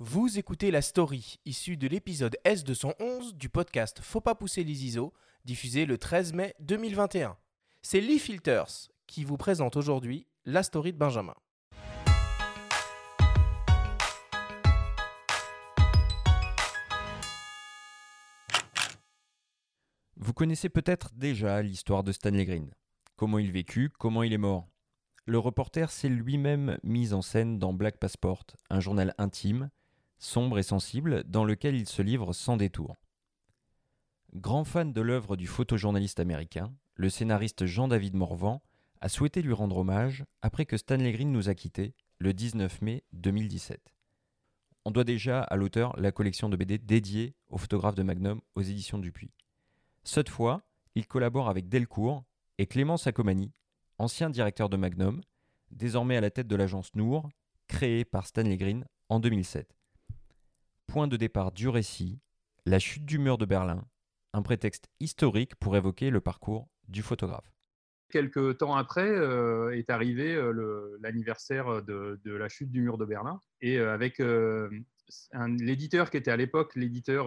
Vous écoutez la story issue de l'épisode S211 du podcast Faut pas pousser les ISO, diffusé le 13 mai 2021. C'est Lee Filters qui vous présente aujourd'hui la story de Benjamin. Vous connaissez peut-être déjà l'histoire de Stanley Green. Comment il vécut, comment il est mort. Le reporter s'est lui-même mis en scène dans Black Passport, un journal intime, sombre et sensible, dans lequel il se livre sans détour. Grand fan de l'œuvre du photojournaliste américain, le scénariste Jean-David Morvan a souhaité lui rendre hommage après que Stanley Green nous a quittés le 19 mai 2017. On doit déjà à l'auteur la collection de BD dédiée au photographe de Magnum aux éditions Dupuis. Cette fois, il collabore avec Delcourt et Clément Sacomani, ancien directeur de Magnum, désormais à la tête de l'agence Nour, créée par Stanley Green en 2007. Point de départ du récit, la chute du mur de Berlin, un prétexte historique pour évoquer le parcours du photographe. Quelques temps après euh, est arrivé euh, l'anniversaire de, la chute du mur de Berlin. Et euh, avec l'éditeur qui était à l'époque l'éditeur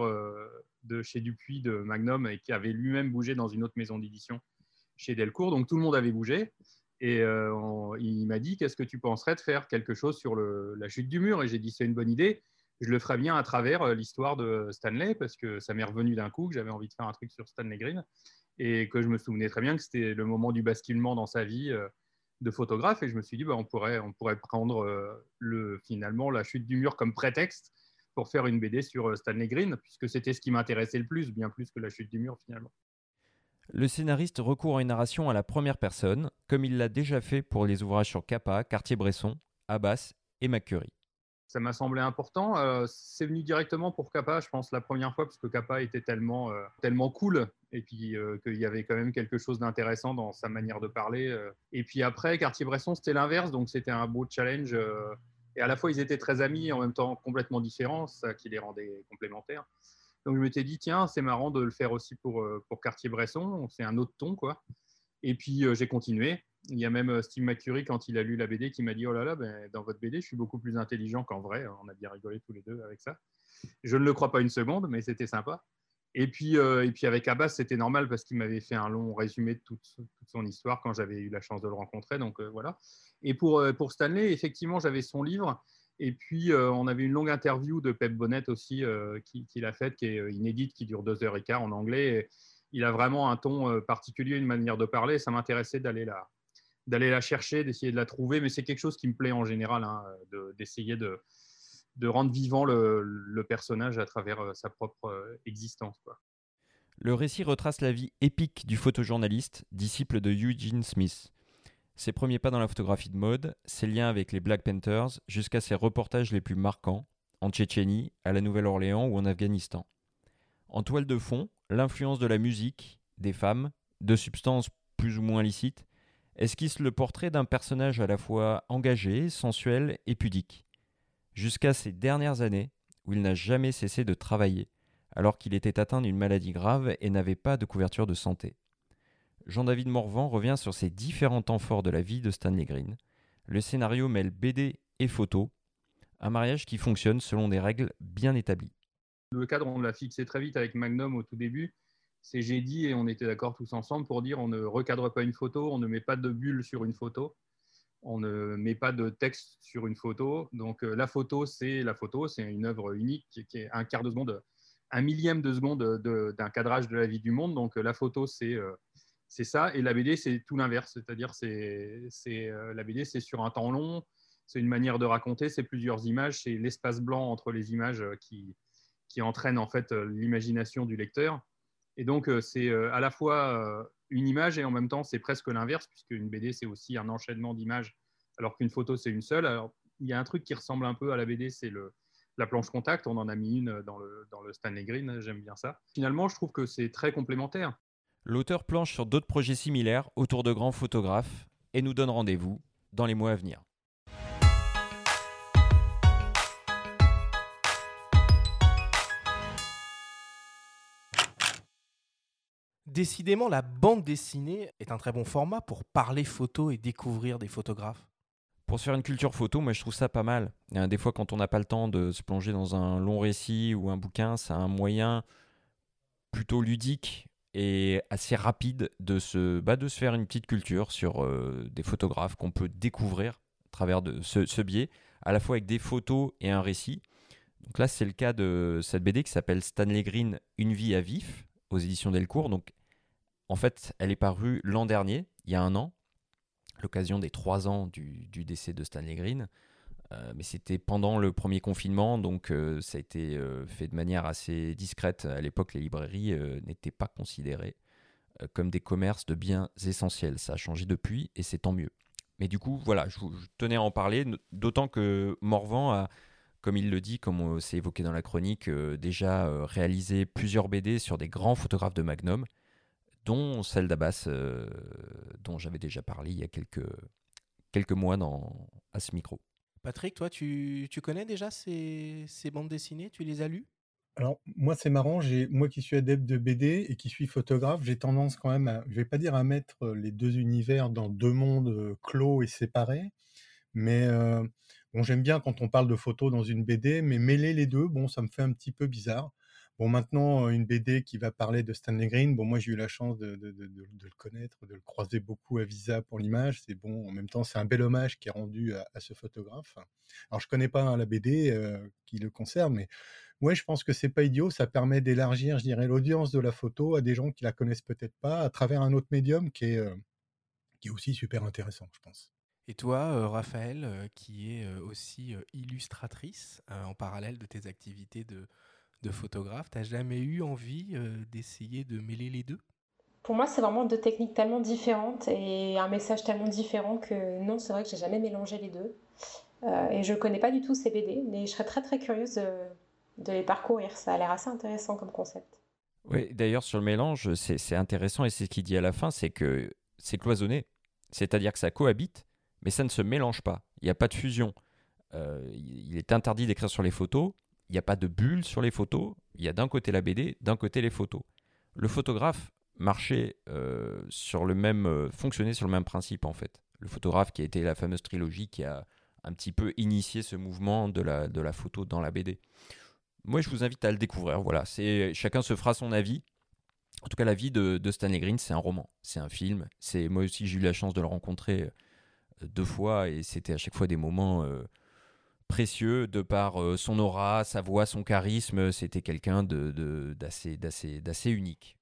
de chez Dupuis de Magnum et qui avait lui-même bougé dans une autre maison d'édition chez Delcourt. Donc tout le monde avait bougé. Et il m'a dit Qu'est-ce que tu penserais de faire quelque chose sur la chute du mur? Et j'ai dit C'est une bonne idée. Je le ferai bien à travers l'histoire de Stanley parce que ça m'est revenu d'un coup que j'avais envie de faire un truc sur Stanley Green et que je me souvenais très bien que c'était le moment du basculement dans sa vie euh, de photographe et je me suis dit bah, on, pourrait, prendre euh, le, finalement la chute du mur comme prétexte pour faire une BD sur euh, Stanley Green puisque c'était ce qui m'intéressait le plus, bien plus que la chute du mur finalement. Le scénariste recourt à une narration à la première personne, comme il l'a déjà fait pour les ouvrages sur Kappa, Cartier-Bresson, Abbas et McCurry ça m'a semblé important. Euh, c'est venu directement pour Kappa, je pense, la première fois, parce que Kappa était tellement, euh, tellement cool, et puis euh, qu'il y avait quand même quelque chose d'intéressant dans sa manière de parler. Et puis après, Cartier-Bresson, c'était l'inverse, donc c'était un beau challenge. et à la fois, ils étaient très amis, et en même temps complètement différents, ça qui les rendait complémentaires. Donc je m'étais dit, tiens, c'est marrant de le faire aussi pour, pour Cartier-Bresson, c'est un autre ton, quoi. Et puis j'ai continué. Il y a même euh, Steve McCurry, quand il a lu la BD, qui m'a dit Oh là là, ben, dans votre BD, je suis beaucoup plus intelligent qu'en vrai. On a bien rigolé tous les deux avec ça. Je ne le crois pas une seconde, mais c'était sympa. Et puis, euh, et puis avec Abbas, c'était normal parce qu'il m'avait fait un long résumé de toute, son histoire quand j'avais eu la chance de le rencontrer. Donc euh, voilà. Et pour, pour Stanley, effectivement, j'avais son livre. Et puis, on avait une longue interview de Pep Bonnet aussi qu'il qui a faite, qui est inédite, qui dure deux heures et quart en anglais. Il a vraiment un ton particulier, une manière de parler. Ça m'intéressait d'aller là d'aller la chercher, d'essayer de la trouver, mais c'est quelque chose qui me plaît en général, hein, d'essayer de, de, rendre vivant le, personnage à travers euh, sa propre euh, existence. Quoi. Le récit retrace la vie épique du photojournaliste, disciple de Eugene Smith. Ses premiers pas dans la photographie de mode, ses liens avec les Black Panthers, jusqu'à ses reportages les plus marquants, en Tchétchénie, à la Nouvelle-Orléans ou en Afghanistan. En toile de fond, l'influence de la musique, des femmes, de substances plus ou moins licites, esquisse le portrait d'un personnage à la fois engagé, sensuel et pudique? Jusqu'à ces dernières années, où il n'a jamais cessé de travailler, alors qu'il était atteint d'une maladie grave et n'avait pas de couverture de santé. Jean-David Morvan revient sur ces différents temps forts de la vie de Stanley Green. Le scénario mêle BD et photo, un mariage qui fonctionne selon des règles bien établies. Le cadre, on l'a fixé très vite avec Magnum au tout début. C'est j'ai dit et on était d'accord tous ensemble pour dire on ne recadre pas une photo, on ne met pas de bulle sur une photo, on ne met pas de texte sur une photo. Donc euh, la photo, c'est la photo, c'est une œuvre unique qui est un quart de seconde, un millième de seconde d'un cadrage de la vie du monde. Donc euh, la photo, c'est euh, c'est ça, et la BD, c'est tout l'inverse, c'est-à-dire c'est la BD, c'est sur un temps long, c'est une manière de raconter, c'est plusieurs images, c'est l'espace blanc entre les images qui, qui entraîne en fait l'imagination du lecteur. Et donc, euh, c'est euh, à la fois euh, une image et en même temps, c'est presque l'inverse, puisque une BD, c'est aussi un enchaînement d'images, alors qu'une photo, c'est une seule. Alors, il y a un truc qui ressemble un peu à la BD, c'est la planche contact. On en a mis une dans le, dans le Stanley Green, j'aime bien ça. Finalement, je trouve que c'est très complémentaire. L'auteur planche sur d'autres projets similaires autour de grands photographes et nous donne rendez-vous dans les mois à venir. Décidément, la bande dessinée est un très bon format pour parler photo et découvrir des photographes. Pour se faire une culture photo, moi je trouve ça pas mal. Des fois, quand on n'a pas le temps de se plonger dans un long récit ou un bouquin, c'est un moyen plutôt ludique et assez rapide de se, bah, de se faire une petite culture sur euh, des photographes qu'on peut découvrir à travers de ce, biais, à la fois avec des photos et un récit. Donc là, c'est le cas de cette BD qui s'appelle Stanley Green, Une vie à vif, aux éditions Delcourt. Donc, en fait, elle est parue l'an dernier, il y a un an, l'occasion des trois ans du, décès de Stanley Green. Euh, mais c'était pendant le premier confinement, donc euh, ça a été euh, fait de manière assez discrète. À l'époque, les librairies n'étaient pas considérées comme des commerces de biens essentiels. Ça a changé depuis et c'est tant mieux. Mais du coup, voilà, je, tenais à en parler, d'autant que Morvan a, comme il le dit, comme c'est évoqué dans la chronique, déjà réalisé plusieurs BD sur des grands photographes de Magnum, dont celle d'Abbas, dont j'avais déjà parlé il y a quelques, quelques mois dans, à ce micro. Patrick, toi, tu, connais déjà ces, bandes dessinées? Tu les as lues? Alors, moi, c'est marrant, moi qui suis adepte de BD et qui suis photographe, j'ai tendance quand même à, je vais pas dire à mettre les deux univers dans deux mondes clos et séparés, mais bon, j'aime bien quand on parle de photos dans une BD, mais mêler les deux, bon, ça me fait un petit peu bizarre. Bon, maintenant, une BD qui va parler de Stanley Green, bon, moi, j'ai eu la chance de, le connaître, de le croiser beaucoup à Visa pour l'image. C'est bon, en même temps, c'est un bel hommage qui est rendu à, ce photographe. Alors, je connais pas hein, la BD qui le concerne, mais ouais, je pense que c'est pas idiot. Ça permet d'élargir, je dirais, l'audience de la photo à des gens qui la connaissent peut-être pas à travers un autre médium qui est, qui est aussi super intéressant, je pense. Et toi, Raphaël, qui est aussi illustratrice en parallèle de tes activités de de photographe. T'as jamais eu envie euh, d'essayer de mêler les deux? Pour moi, c'est vraiment deux techniques tellement différentes et un message tellement différent que non, c'est vrai que j'ai jamais mélangé les deux. Euh, et je ne connais pas du tout ces BD, mais je serais très très curieuse de, les parcourir. Ça a l'air assez intéressant comme concept. Oui, d'ailleurs, sur le mélange, c'est intéressant et c'est ce qu'il dit à la fin c'est que c'est cloisonné. C'est-à-dire que ça cohabite, mais ça ne se mélange pas. Il n'y a pas de fusion. Euh, il est interdit d'écrire sur les photos, il n'y a pas de bulle sur les photos. Il y a d'un côté la BD, d'un côté les photos. Le photographe marchait euh, sur le même, euh, fonctionnait sur le même principe en fait. Le photographe qui a été la fameuse trilogie qui a un petit peu initié ce mouvement de la, de la photo dans la BD. Moi, je vous invite à le découvrir. Voilà, c'est chacun se fera son avis. En tout cas, la vie de, de Stanley Green, c'est un roman, c'est un film. C'est moi aussi, j'ai eu la chance de le rencontrer euh, deux fois et c'était à chaque fois des moments précieux de par euh, son aura, sa voix, son charisme. C'était quelqu'un d'assez, unique.